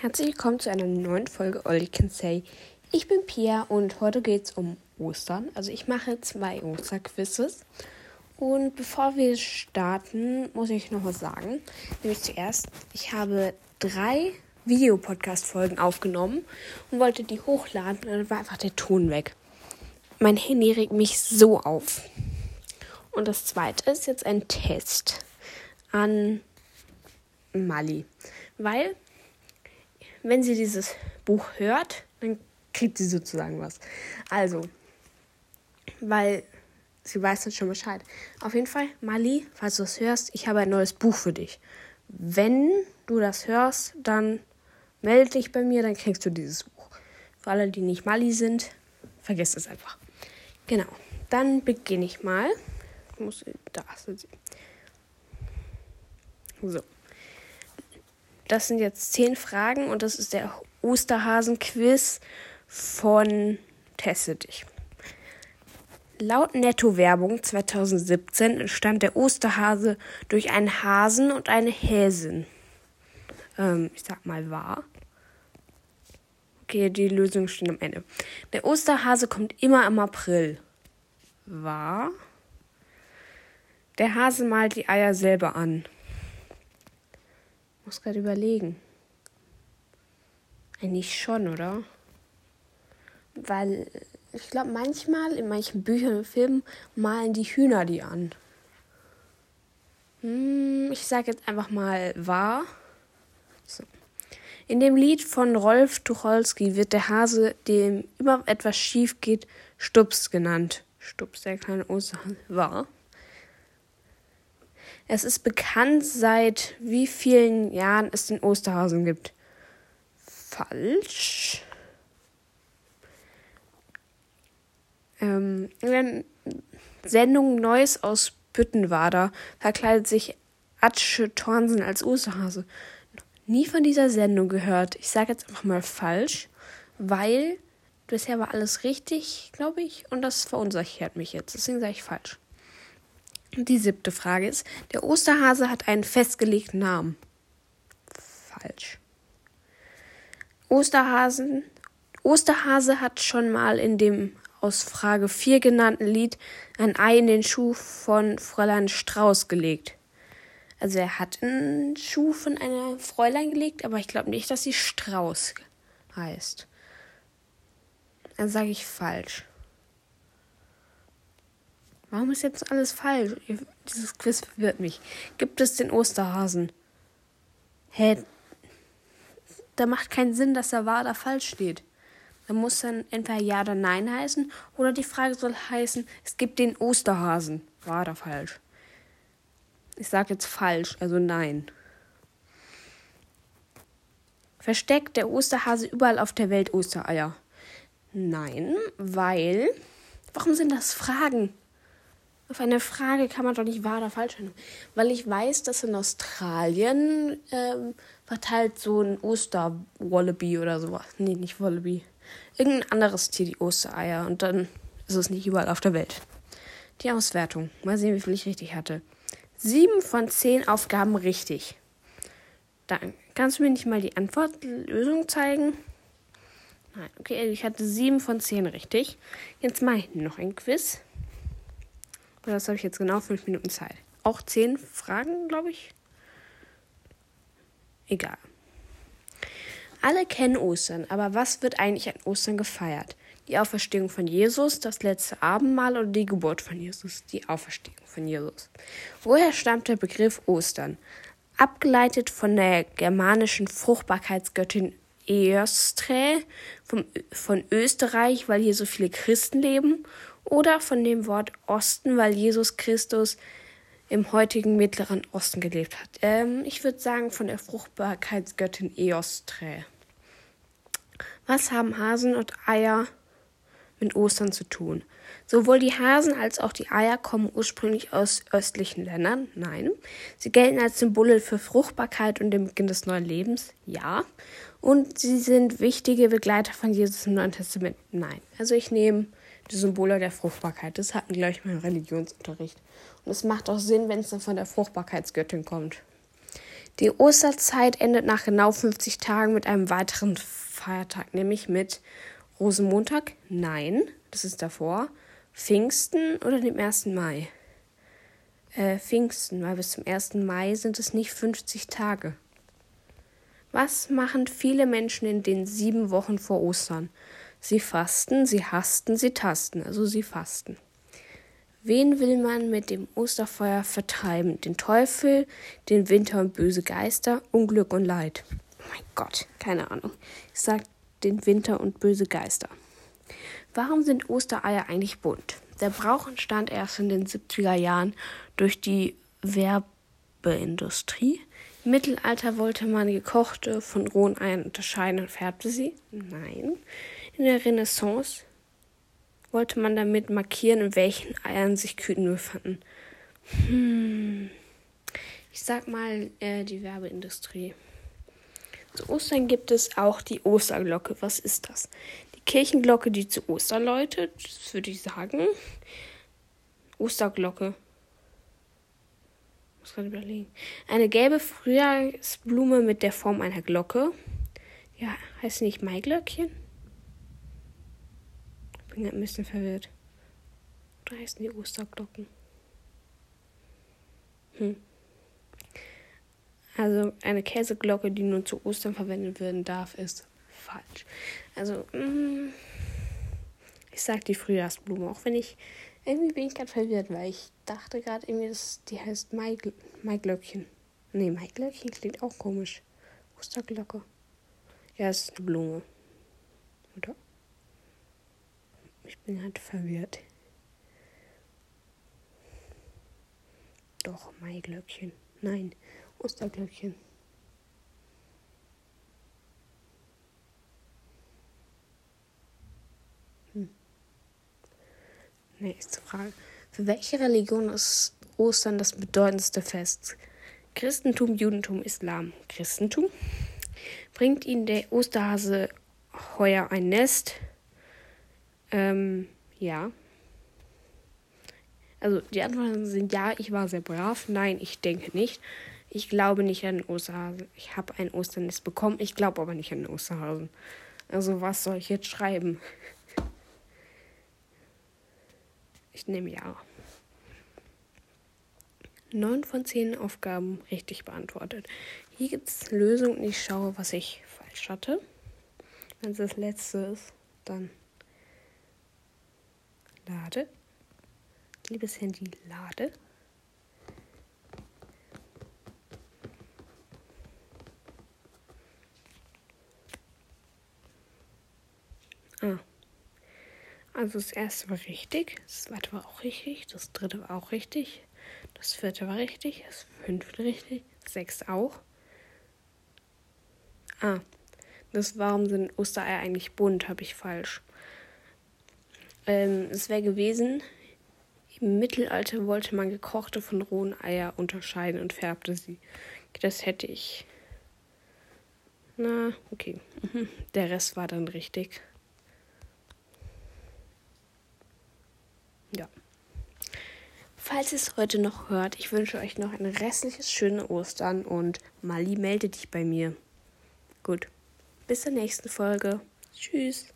Herzlich willkommen zu einer neuen Folge All You Can Say. Ich bin Pia und heute geht es um Ostern. Also ich mache zwei Osterquizzes. Und bevor wir starten, muss ich noch was sagen. Nämlich zuerst, ich habe drei Videopodcast-Folgen aufgenommen und wollte die hochladen und dann war einfach der Ton weg. Mein Handy regt mich so auf. Und das zweite ist jetzt ein Test an Mali. Weil wenn sie dieses Buch hört, dann kriegt sie sozusagen was. Also, weil sie weiß dann schon Bescheid. Auf jeden Fall, Mali, falls du das hörst, ich habe ein neues Buch für dich. Wenn du das hörst, dann melde dich bei mir, dann kriegst du dieses Buch. Für alle, die nicht Mali sind, vergesst es einfach. Genau, dann beginne ich mal. Ich muss, da sie. So. Das sind jetzt zehn Fragen und das ist der Osterhasen-Quiz von Teste dich. Laut Netto-Werbung 2017 entstand der Osterhase durch einen Hasen und eine Häsin. Ähm, ich sag mal wahr. Okay, die Lösung steht am Ende. Der Osterhase kommt immer im April. Wahr. Der Hase malt die Eier selber an muss gerade überlegen. Eigentlich schon, oder? Weil ich glaube, manchmal in manchen Büchern und Filmen malen die Hühner die an. Hm, ich sage jetzt einfach mal wahr. So. In dem Lied von Rolf Tucholsky wird der Hase, dem immer etwas schief geht, Stups genannt. Stups, der kleine Osterhase. Wahr. Es ist bekannt, seit wie vielen Jahren es den Osterhasen gibt. Falsch. Ähm, in der Sendung Neues aus Büttenwader verkleidet sich Atsche Thornsen als Osterhase. Nie von dieser Sendung gehört. Ich sage jetzt einfach mal falsch, weil bisher war alles richtig, glaube ich, und das verunsichert mich jetzt. Deswegen sage ich falsch. Die siebte Frage ist, der Osterhase hat einen festgelegten Namen. Falsch. Osterhasen, Osterhase hat schon mal in dem aus Frage 4 genannten Lied ein Ei in den Schuh von Fräulein Strauß gelegt. Also er hat einen Schuh von einer Fräulein gelegt, aber ich glaube nicht, dass sie Strauß heißt. Dann sage ich falsch. Warum ist jetzt alles falsch? Dieses Quiz verwirrt mich. Gibt es den Osterhasen? Hä? Da macht keinen Sinn, dass da wahr oder falsch steht. Da muss dann entweder Ja oder Nein heißen oder die Frage soll heißen, es gibt den Osterhasen. Wahr oder falsch? Ich sage jetzt falsch, also nein. Versteckt der Osterhase überall auf der Welt Ostereier? Nein, weil. Warum sind das Fragen? Auf eine Frage kann man doch nicht wahr oder falsch sein. Weil ich weiß, dass in Australien ähm, verteilt so ein Osterwallaby oder sowas. Nee, nicht Wallaby. Irgendein anderes Tier die Ostereier. Und dann ist es nicht überall auf der Welt. Die Auswertung. Mal sehen, wie viel ich richtig hatte. Sieben von zehn Aufgaben richtig. Dann kannst du mir nicht mal die Antwortlösung zeigen? Nein, okay, ich hatte sieben von zehn richtig. Jetzt mache ich noch ein Quiz. Das habe ich jetzt genau fünf Minuten Zeit. Auch zehn Fragen, glaube ich. Egal. Alle kennen Ostern, aber was wird eigentlich an Ostern gefeiert? Die Auferstehung von Jesus, das letzte Abendmahl oder die Geburt von Jesus? Die Auferstehung von Jesus. Woher stammt der Begriff Ostern? Abgeleitet von der germanischen Fruchtbarkeitsgöttin Eostre vom, von Österreich, weil hier so viele Christen leben, oder von dem Wort Osten, weil Jesus Christus im heutigen Mittleren Osten gelebt hat. Ähm, ich würde sagen von der Fruchtbarkeitsgöttin Eostre. Was haben Hasen und Eier mit Ostern zu tun? Sowohl die Hasen als auch die Eier kommen ursprünglich aus östlichen Ländern. Nein. Sie gelten als Symbole für Fruchtbarkeit und den Beginn des neuen Lebens. Ja. Und sie sind wichtige Begleiter von Jesus im Neuen Testament. Nein. Also ich nehme die Symbole der Fruchtbarkeit. Das hatten, glaube ich, meinen Religionsunterricht. Und es macht auch Sinn, wenn es dann von der Fruchtbarkeitsgöttin kommt. Die Osterzeit endet nach genau 50 Tagen mit einem weiteren Feiertag, nämlich mit Rosenmontag? Nein, das ist davor. Pfingsten oder dem 1. Mai? Äh, Pfingsten, weil bis zum 1. Mai sind es nicht 50 Tage. Was machen viele Menschen in den sieben Wochen vor Ostern? Sie fasten, sie hasten, sie tasten, also sie fasten. Wen will man mit dem Osterfeuer vertreiben? Den Teufel, den Winter und böse Geister, Unglück und Leid. Oh mein Gott, keine Ahnung. Ich sag den Winter und böse Geister. Warum sind Ostereier eigentlich bunt? Der Brauch entstand erst in den 70er Jahren durch die Werbeindustrie. Im Mittelalter wollte man gekochte von rohen Eiern unterscheiden und färbte sie. Nein. In der Renaissance wollte man damit markieren, in welchen Eiern sich Küken befanden. Hm. Ich sag mal äh, die Werbeindustrie. Zu Ostern gibt es auch die Osterglocke. Was ist das? Die Kirchenglocke, die zu Ostern läutet, das würde ich sagen. Osterglocke. Ich muss gerade überlegen. Eine gelbe Frühjahrsblume mit der Form einer Glocke. Ja, heißt nicht Maiglöckchen? Bin ein bisschen verwirrt. Oder heißen die Osterglocken? Hm. Also eine Käseglocke, die nur zu Ostern verwendet werden darf, ist falsch. Also, mm, ich sag die Frühjahrsblume, auch wenn ich irgendwie bin ich gerade verwirrt, weil ich dachte gerade irgendwie, dass die heißt Maigl Maiglöckchen. Nee, Maiglöckchen klingt auch komisch. Osterglocke. Ja, es ist eine Blume. Oder? Ich bin halt verwirrt. Doch, Maiglöckchen. Nein, Osterglöckchen. Hm. Nächste Frage. Für welche Religion ist Ostern das bedeutendste Fest? Christentum, Judentum, Islam. Christentum. Bringt ihnen der Osterhase heuer ein Nest? Ähm, ja. Also die Antworten sind ja, ich war sehr brav. Nein, ich denke nicht. Ich glaube nicht an Osterhasen. Ich habe ein Osternest bekommen. Ich glaube aber nicht an Osterhasen. Also was soll ich jetzt schreiben? Ich nehme ja. Neun von zehn Aufgaben richtig beantwortet. Hier gibt es Lösungen ich schaue, was ich falsch hatte. Wenn es das letzte ist, dann Lade. Liebes Handy, lade. Ah. Also das erste war richtig, das zweite war auch richtig, das dritte war auch richtig, das vierte war richtig, das fünfte richtig, das sechste auch. Ah, das warum sind Ostereier eigentlich bunt, habe ich falsch. Ähm, es wäre gewesen, im Mittelalter wollte man gekochte von rohen Eier unterscheiden und färbte sie. Das hätte ich. Na, okay. Der Rest war dann richtig. Ja. Falls ihr es heute noch hört, ich wünsche euch noch ein restliches schöne Ostern und Mali melde dich bei mir. Gut. Bis zur nächsten Folge. Tschüss.